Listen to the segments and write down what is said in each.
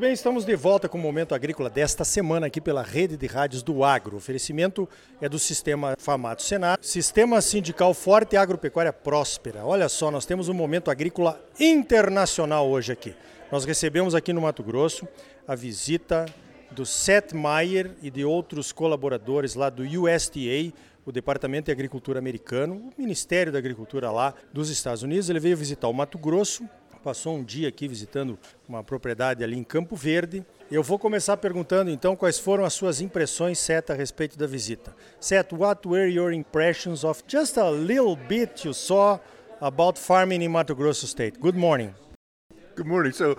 Muito bem, estamos de volta com o Momento Agrícola desta semana aqui pela Rede de Rádios do Agro. O oferecimento é do Sistema Famato Senar, Sistema Sindical Forte e Agropecuária Próspera. Olha só, nós temos um Momento Agrícola internacional hoje aqui. Nós recebemos aqui no Mato Grosso a visita do Seth Meyer e de outros colaboradores lá do USDA, o Departamento de Agricultura americano, o Ministério da Agricultura lá dos Estados Unidos. Ele veio visitar o Mato Grosso, passou um dia aqui visitando uma propriedade ali em Campo Verde. Eu vou começar perguntando então quais foram as suas impressões, Seth, a respeito da visita. Seth, what were your impressions of just a little bit you saw about farming in Mato Grosso State? Good morning. Good morning. So,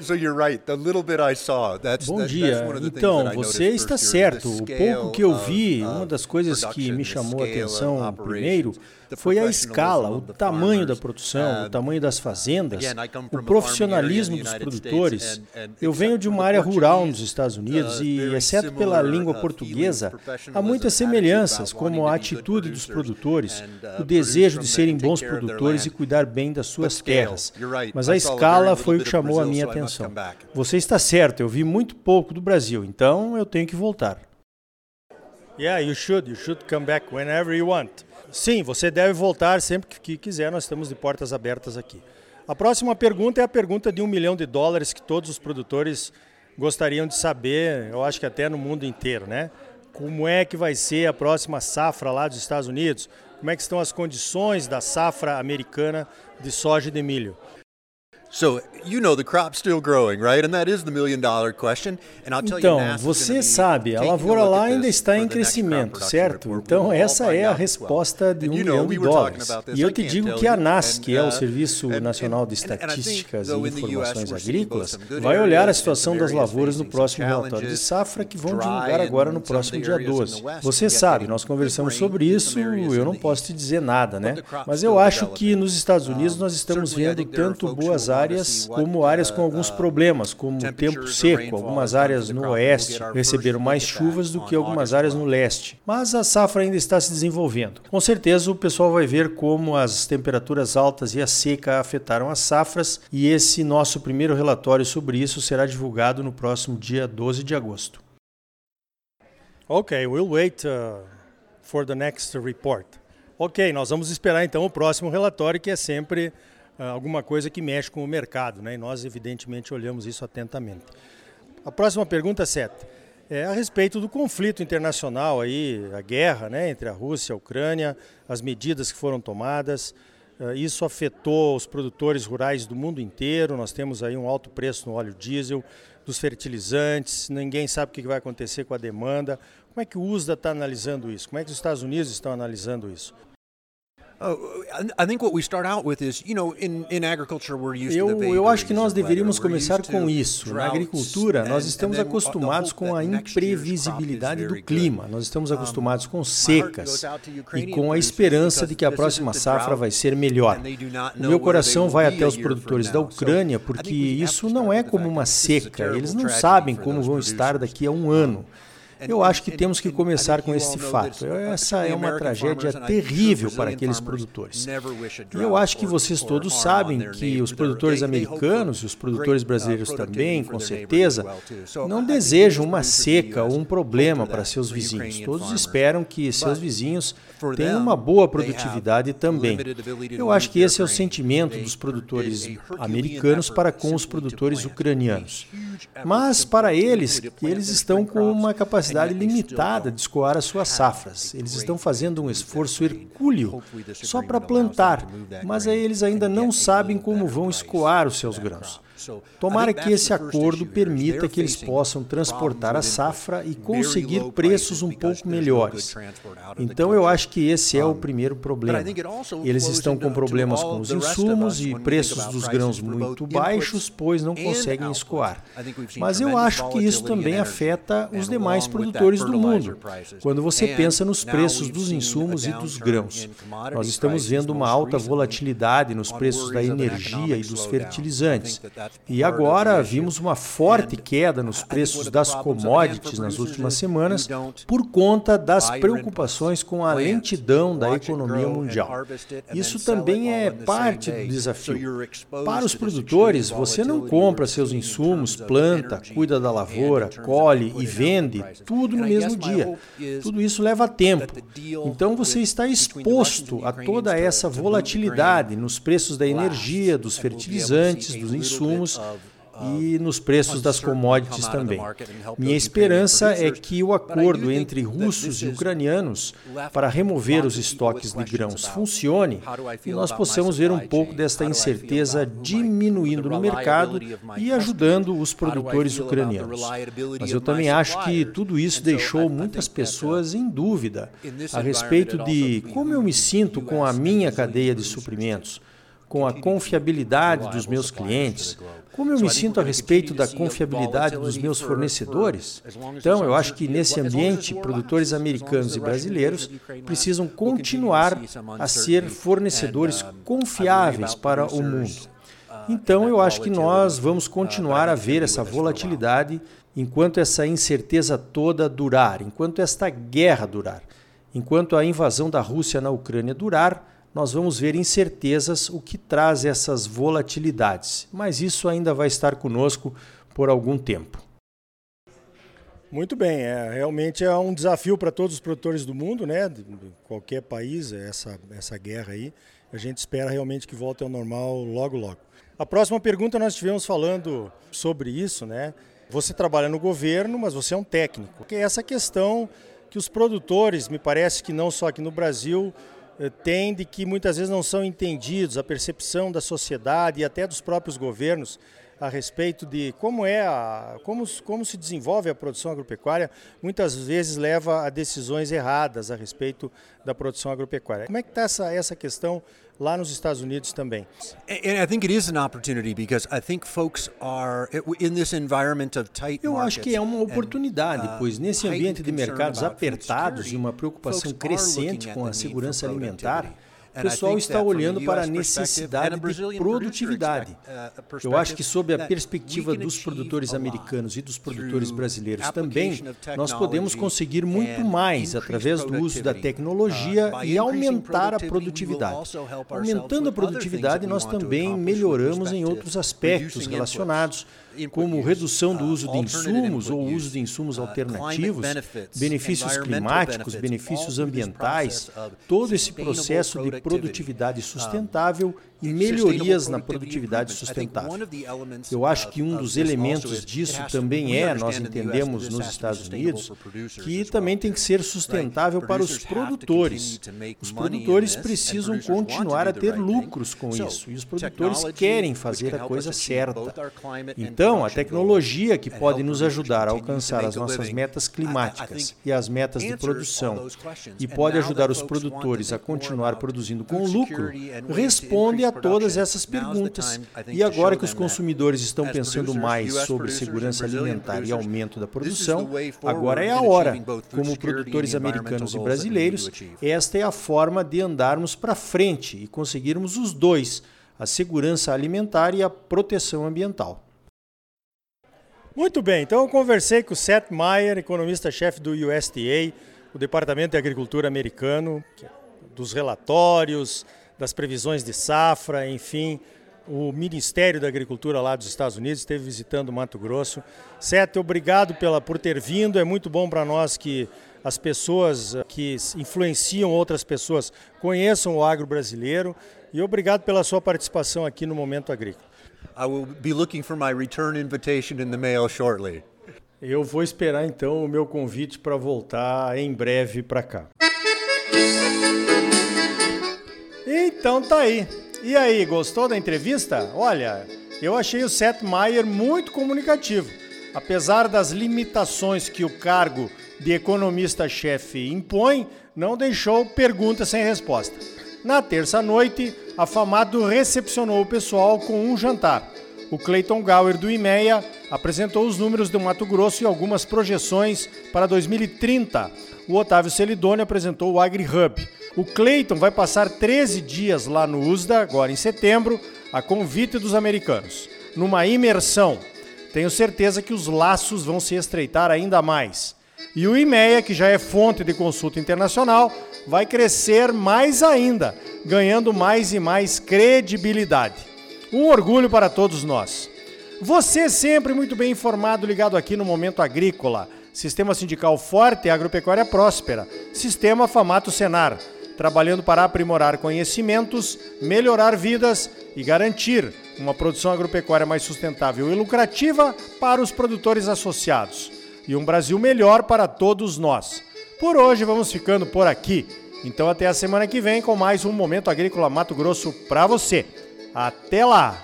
so you're right. The little bit I saw. That's, Bom dia. that's one of the Então, that I você está certo. O pouco que eu vi, uh, uma das coisas que me chamou a atenção primeiro foi a escala, o tamanho da produção, o Uh, tamanho das fazendas, I come o profissionalismo dos produtores. Eu venho de uma área rural nos Estados Unidos uh, e, very exceto pela língua uh, portuguesa, há muitas semelhanças, como a atitude dos produtores, uh, o desejo de serem bons produtores e cuidar bem das suas terras. Mas a escala little foi o que chamou a minha atenção. Você está certo, eu vi muito pouco do Brasil, então eu tenho que voltar. Yeah, you should. You should come back whenever you want. Sim, você deve voltar sempre que- que quiser. Nós estamos de portas abertas aqui. A próxima pergunta é a pergunta de um milhão de dólares que todos os produtores gostariam de saber. Eu acho que até no mundo inteiro, né? Como é que vai ser a próxima safra lá dos Estados Unidos? Como é que estão as condições da safra americana de soja e de milho? So you know the crop's still growing, right? And that is the million dollar question. And I'll tell you, Então, NASA's você sabe, a lavoura lá ainda está em crescimento, certo? Então, essa é a resposta de um you milhão de dólares. E eu te digo que a you. NAS, que é o uh, Serviço Nacional de Estatísticas e Informações Agrícolas, vai olhar a situação das lavouras no próximo relatório de safra que vão divulgar agora no próximo dia areas in 12. the west, Você sabe, nós conversamos sobre isso, eu não posso te dizer nada, né? Mas eu acho que nos Estados Unidos nós estamos vendo tanto boas to áreas what, como áreas com alguns uh, problemas, como tempo seco. Algumas áreas no oeste receberam mais chuvas do que algumas áreas 12. no leste. Mas a safra ainda está se desenvolvendo. Com certeza o pessoal vai ver como as temperaturas altas e a seca afetaram as safras e esse nosso primeiro relatório sobre isso será divulgado no próximo dia 12 de agosto. Ok, we'll wait uh, for the next report. Ok, nós vamos esperar então o próximo relatório, que é sempre alguma coisa que mexe com o mercado, né? E nós, evidentemente, olhamos isso atentamente. A próxima pergunta, Seth, é a respeito do conflito internacional aí, a guerra, né, entre a Rússia e a Ucrânia, as medidas que foram tomadas. Uh, isso afetou os produtores rurais do mundo inteiro. Nós temos aí um alto preço no óleo diesel, dos fertilizantes. Ninguém sabe o que vai acontecer com a demanda. Como é que o USDA está analisando isso? Como é que os Estados Unidos estão analisando isso? Eu, acho que nós deveríamos começar com isso. Na agricultura, nós estamos acostumados com a imprevisibilidade do clima. Nós estamos acostumados com secas e com a esperança de que a próxima safra vai ser melhor. O meu coração vai até os produtores da Ucrânia, porque isso não é como uma seca. Eles não sabem como vão estar daqui a um ano. And- Eu acho que temos que começar com esse fato. uh, Essa é uma tragédia terrível para aqueles produtores. E eu acho que vocês todos sabem que os produtores americanos e os produtores uh, brasileiros também, com certeza, não think desejam uma seca ou US um problema para seus vizinhos. Todos esperam que seus vizinhos tenham uma boa produtividade também. Eu acho que esse é o sentimento dos produtores americanos para com os produtores ucranianos. Mas para eles, eles estão com uma and capacidade still limitada de escoar as suas have safras. Eles estão fazendo um esforço hercúleo só para plantar, mas eles ainda não sabem como vão escoar os seus grãos. Tomara que esse acordo permita que eles possam transportar a safra e conseguir preços um pouco melhores. Então eu acho que esse é o primeiro problema. Eles estão com problemas com os insumos e preços dos grãos muito baixos, pois não conseguem escoar. Mas eu acho que isso também afeta os demais produtores do mundo. Quando você pensa nos preços dos insumos e dos grãos, nós estamos vendo uma alta volatilidade nos preços da energia e dos fertilizantes. E agora vimos uma forte queda nos preços das commodities nas últimas semanas por conta das preocupações com a lentidão da economia mundial. Isso também é parte do desafio. Para os produtores, você não compra seus insumos, planta, cuida da lavoura, colhe e vende tudo no mesmo dia. Tudo isso leva tempo. Então você está exposto a toda essa volatilidade nos preços da energia, dos fertilizantes, dos insumos e nos preços das commodities também. Minha esperança é que o acordo entre russos e ucranianos para remover os estoques de grãos funcione e nós possamos ver um pouco desta incerteza diminuindo no mercado e ajudando os produtores ucranianos. Mas eu também acho que tudo isso deixou muitas pessoas em dúvida a respeito de como eu me sinto com a minha cadeia de suprimentos com a confiabilidade dos meus clientes, como eu me sinto a respeito da confiabilidade dos meus fornecedores? Então, eu acho que nesse ambiente, produtores americanos e brasileiros precisam continuar a ser fornecedores confiáveis para o mundo. Então, eu acho que nós vamos continuar a ver essa volatilidade enquanto essa incerteza toda durar, enquanto esta guerra durar, enquanto a invasão da Rússia na Ucrânia durar nós vamos ver incertezas, o que traz essas volatilidades. Mas isso ainda vai estar conosco por algum tempo. Muito bem, é, realmente é um desafio para todos os produtores do mundo, né? De qualquer país, essa, essa guerra aí. A gente espera realmente que volte ao normal logo, logo. A próxima pergunta nós estivemos falando sobre isso, né? Você trabalha no governo, mas você é um técnico. Que é essa questão que os produtores, me parece que não só aqui no Brasil, tem de que muitas vezes não são entendidos, a percepção da sociedade e até dos próprios governos a respeito de como é a, como, como se desenvolve a produção agropecuária, muitas vezes leva a decisões erradas a respeito da produção agropecuária. Como é que está essa, essa questão lá nos Estados Unidos também. Eu acho que é uma oportunidade, uh, pois nesse ambiente de mercados apertados e uma preocupação crescente com a segurança alimentar, o pessoal está olhando para a necessidade de produtividade. Eu acho que, sob a perspectiva dos produtores americanos e dos produtores brasileiros também, nós podemos conseguir muito mais através do uso da tecnologia uh, e aumentar a produtividade. Aumentando a produtividade, nós também melhoramos em outros aspectos relacionados como redução do uso de insumos ou uso de insumos alternativos, benefícios climáticos, benefícios ambientais, todo esse processo de produtividade sustentável e melhorias na produtividade sustentável. Eu acho que um dos elementos disso também é, nós entendemos nos Estados Unidos, que também tem que ser sustentável para os produtores. Os produtores precisam continuar a ter lucros com isso e os produtores querem fazer a coisa certa. Então, a tecnologia que pode nos ajudar a alcançar as nossas metas climáticas e as metas de produção e pode ajudar os produtores a continuar produzindo com lucro, responde a todas essas perguntas. E agora que os consumidores estão pensando mais sobre segurança alimentar e aumento da produção, agora é a hora. Como produtores americanos e brasileiros, esta é a forma de andarmos para frente e conseguirmos os dois, a segurança alimentar e a proteção ambiental. Muito bem, então eu conversei com o Seth Meyer, economista-chefe do USDA, o Departamento de Agricultura americano, é dos relatórios, das previsões de safra, enfim. O Ministério da Agricultura lá dos Estados Unidos esteve visitando Mato Grosso. Sete, obrigado pela, por ter vindo. É muito bom para nós que as pessoas que influenciam outras pessoas conheçam o agro brasileiro. E obrigado pela sua participação aqui no Momento Agrícola. I will be looking for my return invitation in the mail shortly. Eu vou esperar então o meu convite para voltar em breve para cá. Então tá aí. E aí, gostou da entrevista? Olha, eu achei o Seth Meyer muito comunicativo. Apesar das limitações que o cargo de economista-chefe impõe, não deixou pergunta sem resposta. Na terça-noite, a Famado recepcionou o pessoal com um jantar. O Clayton Gower do IMEA apresentou os números do Mato Grosso e algumas projeções para 2030. O Otávio Celidoni apresentou o AgriHub. O Clayton vai passar 13 dias lá no USDA, agora em setembro, a convite dos americanos. numa imersão. Tenho certeza que os laços vão se estreitar ainda mais. E o IMEA, que já é fonte de consulta internacional, vai crescer mais ainda, ganhando mais e mais credibilidade. Um orgulho para todos nós. Você sempre muito bem informado, ligado aqui no Momento Agrícola. Sistema sindical forte e agropecuária próspera. Sistema Famato Senar, trabalhando para aprimorar conhecimentos, melhorar vidas e garantir uma produção agropecuária mais sustentável e lucrativa para os produtores associados. E um Brasil melhor para todos nós. Por hoje vamos ficando por aqui. Então até a semana que vem com mais um Momento Agrícola Mato Grosso para você. Até lá!